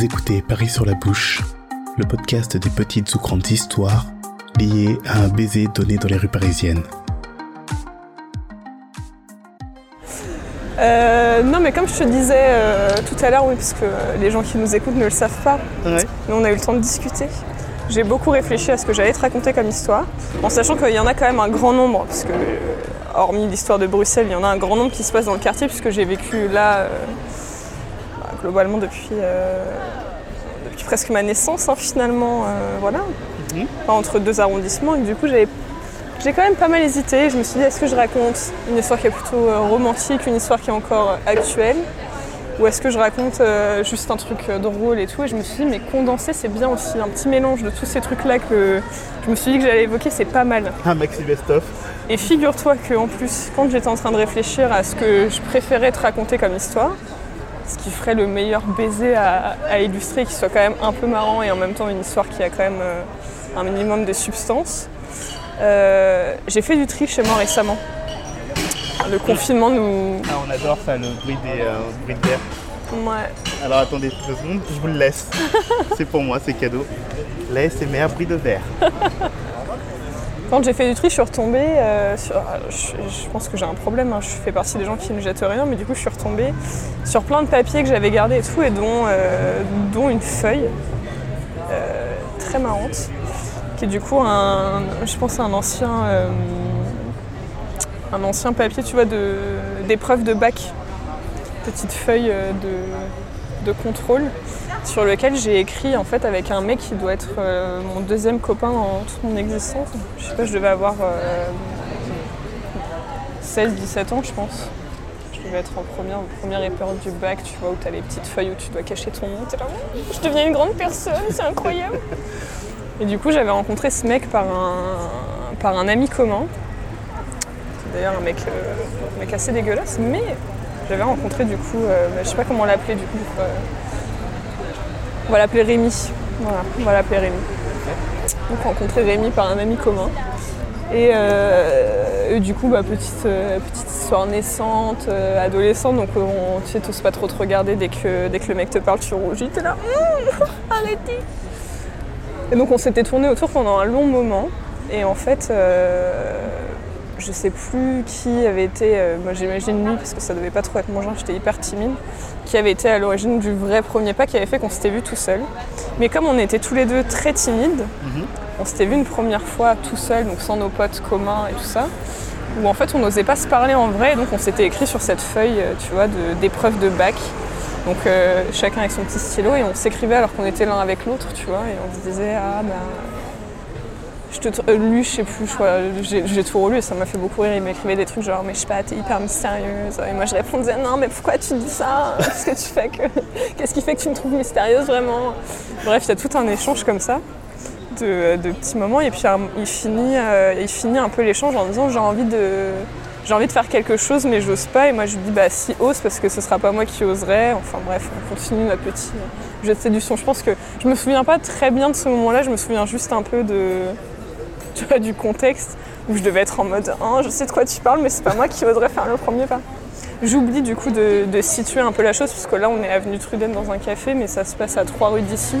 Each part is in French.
Vous écoutez Paris sur la bouche, le podcast des petites ou grandes histoires liées à un baiser donné dans les rues parisiennes. Euh, non, mais comme je te disais euh, tout à l'heure, oui, parce que les gens qui nous écoutent ne le savent pas, Ouais. mais on a eu le temps de discuter. J'ai beaucoup réfléchi à ce que j'allais te raconter comme histoire, en sachant qu'il y en a quand même un grand nombre, parce que, euh, hormis l'histoire de Bruxelles, il y en a un grand nombre qui se passe dans le quartier, puisque j'ai vécu là, euh, globalement, depuis, euh, depuis presque ma naissance, hein, finalement, euh, voilà, Mhm. Enfin, entre deux arrondissements, et du coup, j'avais j'ai quand même pas mal hésité. Je me suis dit, est-ce que je raconte une histoire qui est plutôt euh, romantique, une histoire qui est encore actuelle? Ou est-ce que je raconte euh, juste un truc drôle et tout? Et je me suis dit, mais condenser, c'est bien aussi. Un petit mélange de tous ces trucs-là que je me suis dit que j'allais évoquer, c'est pas mal. Un maxi best-of. Et figure-toi qu'en plus, quand j'étais en train de réfléchir à ce que je préférais te raconter comme histoire, ce qui ferait le meilleur baiser à, à illustrer, qui soit quand même un peu marrant et en même temps une histoire qui a quand même euh, un minimum de substance, euh, j'ai fait du tri chez moi récemment. Le confinement nous. Ah, on adore ça, le bruit des euh, de verre. Ouais. Alors attendez deux secondes, je vous le laisse. c'est pour moi, c'est cadeau. La SMR, bruit de verre. Quand j'ai fait du tri, je suis retombée euh, sur. Je, pense que j'ai un problème, hein, je fais partie des gens qui ne jettent rien, mais du coup, je suis retombée sur plein de papiers que j'avais gardés et tout, et dont, euh, dont une feuille euh, très marrante, qui est du coup un. Je pense un ancien. un ancien papier, tu vois, d'épreuve de bac. Petite feuille de, de contrôle sur lequel j'ai écrit en fait avec un mec qui doit être euh, mon deuxième copain dans toute mon existence. Je sais pas, je devais avoir euh, 16-17 ans je pense. Je devais être en première, épreuve du bac, tu vois, où tu as les petites feuilles où tu dois cacher ton nom. Je deviens une grande personne, c'est incroyable. Et du coup, j'avais rencontré ce mec par un, par un ami commun. D'ailleurs, un mec, euh, un mec assez dégueulasse, mais j'avais rencontré du coup, euh, je sais pas comment l'appeler du coup. euh, on va l'appeler Rémi. Voilà, on va l'appeler Rémi. Donc rencontré Rémi par un ami commun. Et, euh, du coup, bah, petite, petite histoire naissante, adolescente, donc on, tu sais, t'oses pas trop te regarder dès que, dès que le mec te parle, tu rougis, t'es là, Hum, arrêtez Et donc on s'était tourné autour pendant un long moment, et en fait, je sais plus qui avait été, euh, moi j'imagine lui, parce que ça devait pas trop être mon genre, j'étais hyper timide, qui avait été à l'origine du vrai premier pas qui avait fait qu'on s'était vu tout seul. Mais comme on était tous les deux très timides, on s'était vu une première fois tout seul, donc sans nos potes communs et tout ça, où en fait on n'osait pas se parler en vrai, donc on s'était écrit sur cette feuille, euh, tu vois, d'épreuve de, bac. Donc euh, chacun avec son petit stylo et on s'écrivait alors qu'on était l'un avec l'autre, tu vois, et on se disait ah bah je te euh, lui je sais plus, j'ai tout relu et ça m'a fait beaucoup rire. Il m'écrivait des trucs genre mais je sais pas, t'es hyper mystérieuse. Et moi je répondais non mais pourquoi tu dis ça? Qu'est-ce que tu fais que qu'est-ce qui fait que tu me trouves mystérieuse vraiment? Bref, il y a tout un échange comme ça de, petits moments. Et puis il finit, euh, il finit un peu l'échange en disant j'ai envie de j'ai envie de faire quelque chose mais j'ose pas. Et moi je lui dis bah si ose parce que ce sera pas moi qui oserais enfin bref on continue notre petit jeu de séduction. Je pense que je me souviens pas très bien de ce moment là je me souviens juste un peu de du contexte où je devais être en mode Ah, je sais de quoi tu parles mais c'est pas moi qui oserais faire le premier pas. J'oublie du coup de, situer un peu la chose, puisque là on est avenue Truden dans un café, mais ça se passe à trois rues d'ici,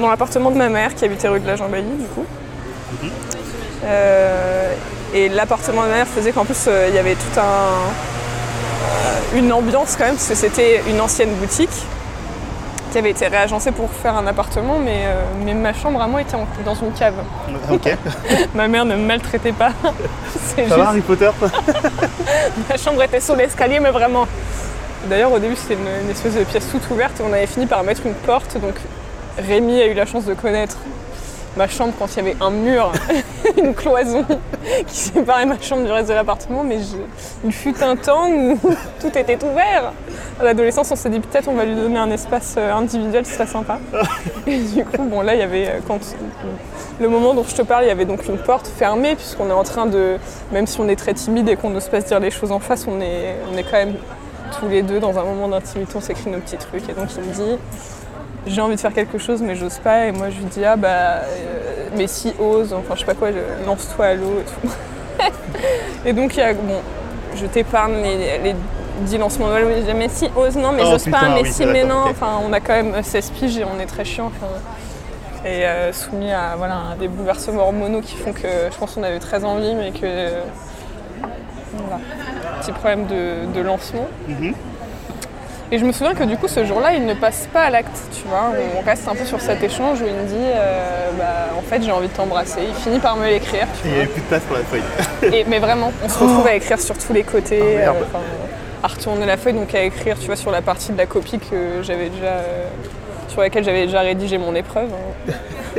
dans l'appartement de ma mère qui habitait rue de la Jambailly du coup. Euh, et l'appartement de ma mère faisait qu'en plus euh, il y avait tout un, une ambiance quand même, parce que c'était une ancienne boutique qui avait été réagencée pour faire un appartement, mais, euh, mais ma chambre à moi était en- dans une cave. Ok. Ma mère ne me maltraitait pas. C'est Ça va Harry Potter Ma chambre était sur l'escalier, mais vraiment. D'ailleurs, au début, c'était une, une espèce de pièce toute ouverte et on avait fini par mettre une porte. Donc, Rémi a eu la chance de connaître ma chambre quand il y avait un mur, une cloison qui séparait ma chambre du reste de l'appartement. Mais je- il fut un temps où tout était ouvert. À l'adolescence, on s'est dit peut-être on va lui donner un espace euh, individuel, ce serait sympa. Et du coup, bon, là, il y avait, euh, quand le moment dont je te parle, il y avait donc une porte fermée, puisqu'on est en train de, même si on est très timide et qu'on n'ose pas se dire les choses en face, on est, on est quand même tous les deux dans un moment d'intimité, on s'écrit nos petits trucs. Et donc il me dit, j'ai envie de faire quelque chose, mais j'ose pas. Et moi je lui dis, ah bah, euh, mais si ose, enfin je sais pas quoi, lance-toi à l'eau et tout. et donc il y a, bon, je t'épargne les, les dit lancement de oui, mais si, ose, non, mais Oh, j'ose pas, mais oui, si, mais non. Enfin, on a quand même 16 piges et on est très chiant. enfin, et euh, soumis à, voilà, à des bouleversements hormonaux qui font que je pense qu'on avait très envie, mais que. Voilà. Petit problème de, de lancement. Mhm. Et je me souviens que du coup, ce jour-là, il ne passe pas à l'acte, tu vois. On reste un peu sur cet échange où il me dit euh, bah, En fait, j'ai envie de t'embrasser. Il finit par me l'écrire, il n'y avait plus de place pour la feuille. et, mais vraiment, on se retrouve à écrire sur tous les côtés, Oh, merde. euh, à retourner la feuille, donc à écrire, tu vois, sur la partie de la copie que j'avais déjà, euh, sur laquelle j'avais déjà rédigé mon épreuve. hein.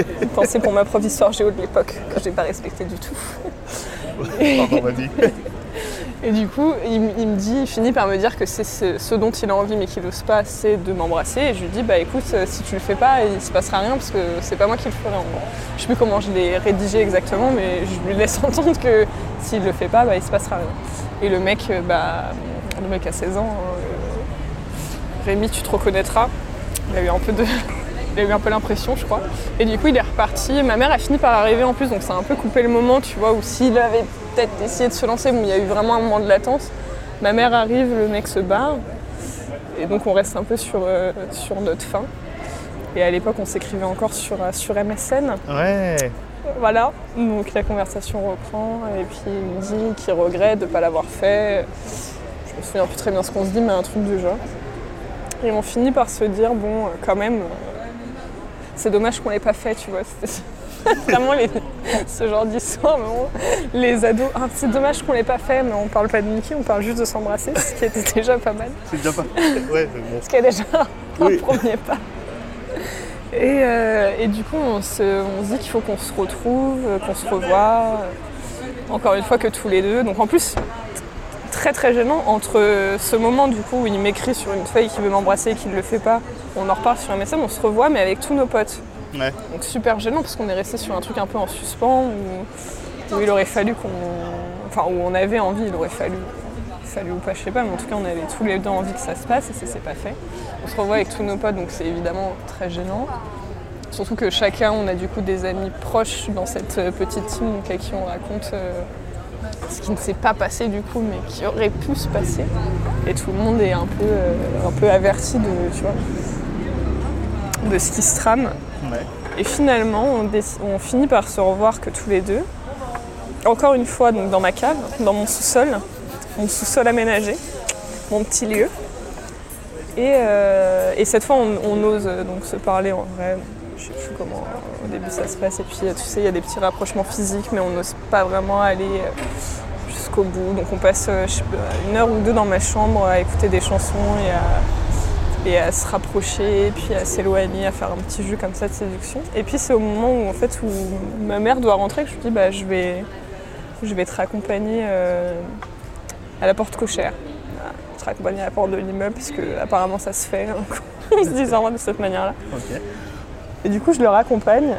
Pensez pour ma prof d'histoire géo de l'époque, que j'ai pas respecté du tout. Et du coup, il, me dit, il finit par me dire que c'est ce, dont il a envie mais qu'il n'ose pas, c'est de m'embrasser. Et je lui dis, bah écoute, euh, si tu le fais pas, il se passera rien parce que c'est pas moi qui le ferai. Je sais plus comment je l'ai rédigé exactement, mais je lui laisse entendre que s'il le fait pas, bah il se passera rien. Et le mec, euh, bah, le mec a 16 ans, euh, Rémi, tu te reconnaîtras. Il a eu un peu de. Il a eu un peu l'impression, je crois. Et du coup, il est reparti. Ma mère a fini par arriver en plus, donc ça a un peu coupé le moment, tu vois, où s'il avait peut-être essayé de se lancer, bon, il y a eu vraiment un moment de latence. Ma mère arrive, le mec se barre. Et donc, on reste un peu sur, euh, sur notre fin. Et à l'époque, on s'écrivait encore sur, euh, sur MSN. Ouais. Voilà, donc la conversation reprend et puis il me dit qu'il regrette de ne pas l'avoir fait. Je me souviens plus très bien ce qu'on se dit, mais un truc du genre. Et on finit par se dire, bon, quand même, c'est dommage qu'on l'ait pas fait, tu vois. Vraiment les- ce genre d'histoire, vraiment, les ados, Ah, c'est dommage qu'on l'ait pas fait, mais on parle pas de Mickey, on parle juste de s'embrasser, ce qui était déjà pas mal. C'est déjà pas. Ouais, mais bon. Ce qui est déjà un Oui. premier pas. Et, euh, et du coup, on se, on se dit qu'il faut qu'on se retrouve, qu'on se revoie, encore une fois que tous les deux. Donc en plus, très très gênant entre ce moment du coup où il m'écrit sur une feuille qu'il veut m'embrasser et qu'il ne le fait pas. On en reparle sur un message, on se revoit, mais avec tous nos potes. Ouais. Donc super gênant parce qu'on est resté sur un truc un peu en suspens où, où il aurait fallu qu'on. Enfin, où on avait envie, il aurait fallu. Fallu ou pas, je sais pas, mais en tout cas, on avait tous les deux envie que ça se passe et ça s'est pas fait. On se revoit avec tous nos potes, donc c'est évidemment très gênant. Surtout que chacun, on a du coup des amis proches dans cette petite team, donc à qui on raconte euh, ce qui ne s'est pas passé du coup, mais qui aurait pu se passer. Et tout le monde est un peu, euh, un peu averti de, tu vois, de ce qui se trame. Ouais. Et finalement, on, finit par se revoir que tous les deux. Encore une fois, donc dans ma cave, dans mon sous-sol, mon sous-sol aménagé, mon petit lieu. Et, euh, et cette fois, on, on ose euh, donc se parler en vrai. Je sais plus comment euh, au début ça se passe. Et puis, euh, tu sais, il y a des petits rapprochements physiques, mais on n'ose pas vraiment aller euh, jusqu'au bout. Donc, on passe je une heure ou deux dans ma chambre à écouter des chansons et à, se rapprocher, puis à s'éloigner, à faire un petit jeu comme ça de séduction. Et puis c'est au moment où en fait où ma mère doit rentrer que je lui dis bah je vais, je vais te raccompagner à la porte cochère. Voilà, te raccompagner à la porte de l'immeuble parce que apparemment ça se fait. hein, on se dit au revoir de cette manière-là. Et du coup, je le raccompagne.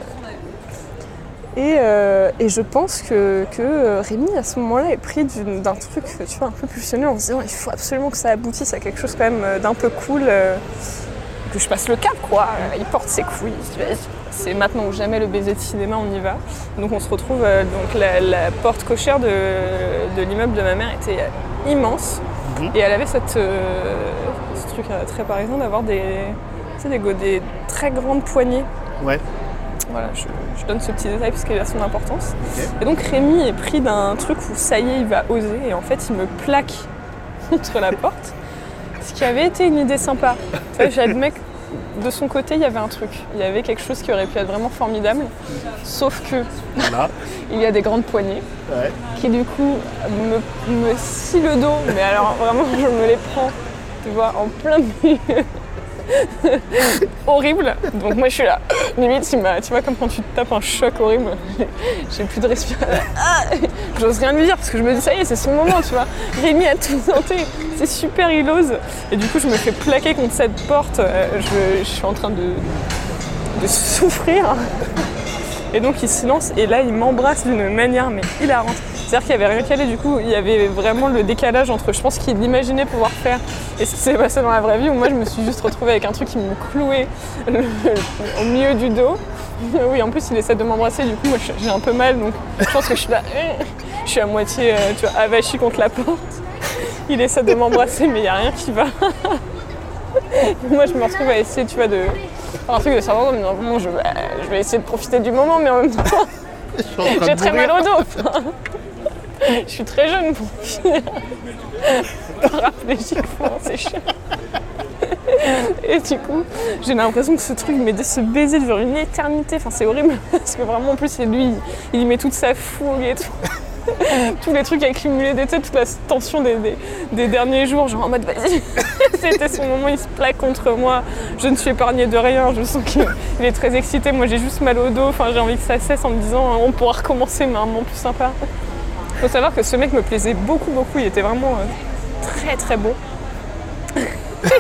Et, euh, et je pense que, que euh, Rémi, à ce moment-là, est pris d'un truc tu vois, un peu pulsionnel en se disant il faut absolument que ça aboutisse à quelque chose quand même euh, d'un peu cool, euh, que je passe le cap, quoi. Il porte ses couilles. C'est maintenant ou jamais le baiser de cinéma, on y va. Donc on se retrouve, euh, donc la, la porte cochère de, de l'immeuble de ma mère était immense. Mhm. Et elle avait cette, ce truc très parisien d'avoir des, tu sais, des, des très grandes poignées Ouais. voilà, je, je donne ce petit détail parce qu'il a son importance. Et donc Rémi est pris d'un truc où ça y est, il va oser et en fait il me plaque contre la porte. Ce qui avait été une idée sympa. J'admets que de son côté il y avait un truc. Il y avait quelque chose qui aurait pu être vraiment formidable. Sauf que Voilà. il y a des grandes poignées Ouais. qui du coup me, me scient le dos. Mais alors vraiment je me les prends, tu vois, en plein milieu. horrible. Donc moi je suis là. Limite, tu vois, comme quand tu te tapes un choc horrible, j'ai plus de respiration. Ah J'ose rien lui dire parce que je me dis, ça y est, c'est son moment, tu vois. Rémi a tout tenté. C'est super, il ose. Et du coup, je me fais plaquer contre cette porte. Euh, Je, suis en train de, souffrir. Et donc il se et là il m'embrasse d'une manière mais hilarante. C'est-à-dire qu'il n'y avait rien calé du coup, il y avait vraiment le décalage entre je pense qu'il imaginait pouvoir faire et ce qui s'est passé dans la vraie vie où moi je me suis juste retrouvée avec un truc qui me clouait au milieu du dos. Oui en plus il essaie de m'embrasser du coup moi j'ai un peu mal donc je pense que je suis là, euh, je suis à moitié euh, tu avachie contre la porte. il essaie de m'embrasser, mais il n'y a rien qui va. Moi, je me retrouve à essayer, tu vois, de un truc de cerveau, mais bon, je, bah, je vais essayer de profiter du moment, mais en même temps, j'ai très mal au dos. je suis très jeune pour finir paraplégiquement, c'est chiant. Et du coup, j'ai l'impression que ce truc, mais ce baiser dure une éternité, enfin c'est horrible, parce que vraiment en plus c'est lui, il y met toute sa fougue et tout. Tous les trucs accumulés têtes, toute la tension des, derniers jours, genre en mode vas-y. C'était son moment, il se plaque contre moi. Je ne suis épargnée de rien, je sens qu'il est très excité. Moi j'ai juste mal au dos, enfin j'ai envie que ça cesse en me disant on pourra recommencer, mais un moment plus sympa. Faut savoir que ce mec me plaisait beaucoup, beaucoup, il était vraiment euh, très très beau.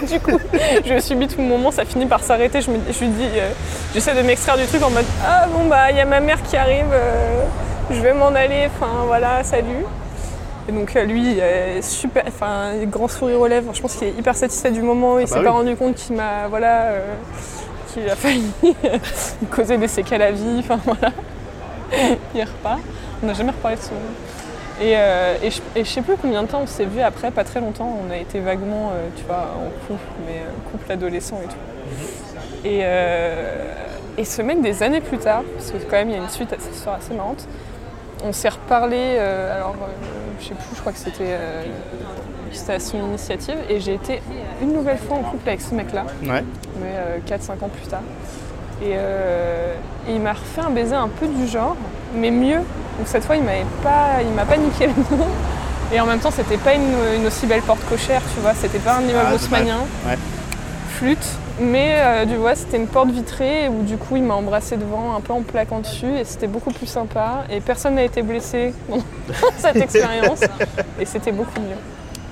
du coup, je subis tout le moment, ça finit par s'arrêter. Je lui dis, euh, j'essaie de m'extraire du truc en mode Ah bon, bah, il y a ma mère qui arrive, euh, je vais m'en aller, enfin voilà, salut. Et donc, euh, lui, super, enfin, grand sourire aux lèvres. Je pense qu'il est hyper satisfait du moment. Il ah s'est bah pas rendu compte qu'il m'a, voilà, qu'il a failli causer des séquelles à vie, enfin voilà. il repart. On n'a jamais reparlé de ce moment. Euh, et, je, et, sais plus combien de temps on s'est vu après, pas très longtemps. On a été vaguement, euh, tu vois, en couple, mais euh, couple adolescent et tout. Et, et ce mec, des années plus tard, parce que quand même il y a une suite à cette histoire assez marrante, on s'est reparlé, alors je sais plus, je crois que c'était à son initiative, et j'ai été une nouvelle fois en couple avec ce mec-là, mais 4-5 ans plus tard. Et, et il m'a refait un baiser un peu du genre, mais mieux donc cette fois, il m'avait pas, il m'a pas niqué le nom. Et en même temps, c'était pas une, aussi belle porte cochère, tu vois. C'était pas un immeuble ah, haussmanien. Flûte. Mais euh, tu vois, c'était une porte vitrée où du coup, il m'a embrassé devant, un peu en plaquant dessus, et c'était beaucoup plus sympa. Et personne n'a été blessé dans cette expérience. Et c'était beaucoup mieux.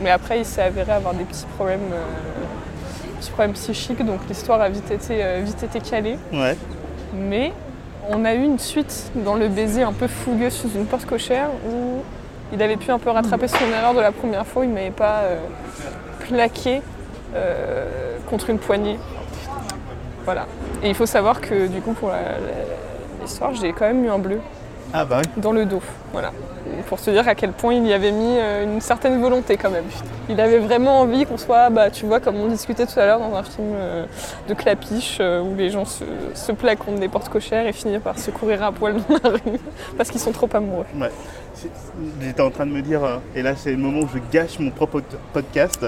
Mais après, il s'est avéré avoir des petits problèmes. Euh, petits problèmes psychiques, donc l'histoire a vite été, euh, vite été calée. Ouais. Mais on a eu une suite dans le baiser un peu fougueux sous une porte cochère où il avait pu un peu rattraper son erreur de la première fois, il ne m'avait pas euh, plaqué euh, contre une poignée. Voilà. Et il faut savoir que du coup pour l'histoire, j'ai quand même eu un bleu ah bah dans le dos. Voilà pour se dire à quel point il y avait mis euh, une certaine volonté quand même. Il avait vraiment envie qu'on soit, bah, tu vois, comme on discutait tout à l'heure dans un film euh, de clapiche euh, où les gens se, se plaquent contre des portes cochères et finissent par se courir à poil dans la rue parce qu'ils sont trop amoureux. J'étais en train de me dire, et là c'est le moment où je gâche mon propre podcast.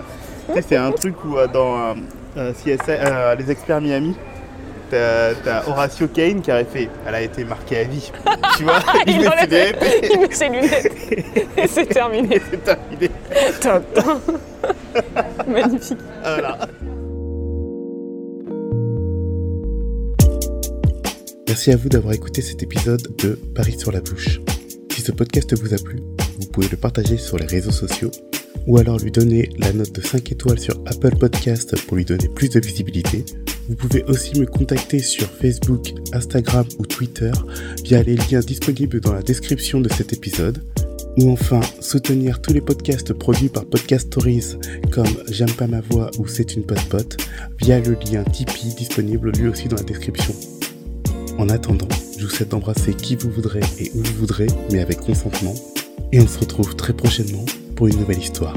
C'est un truc où dans CSI, les experts Miami, T'as Horatio Kane qui aurait fait Elle a été marquée à vie. tu vois? Il, met ses Il met ses lunettes. Et c'est terminé. c'est terminé. Magnifique. Voilà. Merci à vous d'avoir écouté cet épisode de Paris sur la bouche. Si ce podcast vous a plu, vous pouvez le partager sur les réseaux sociaux ou alors lui donner la note de 5 étoiles sur Apple Podcast pour lui donner plus de visibilité vous pouvez aussi me contacter sur Facebook, Instagram ou Twitter via les liens disponibles dans la description de cet épisode. Ou enfin, soutenir tous les podcasts produits par Podcast Stories comme J'aime pas ma voix ou C'est une pote via le lien Tipeee disponible lui aussi dans la description. En attendant, je vous souhaite d'embrasser qui vous voudrez et où vous voudrez, mais avec consentement. Et on se retrouve très prochainement pour une nouvelle histoire.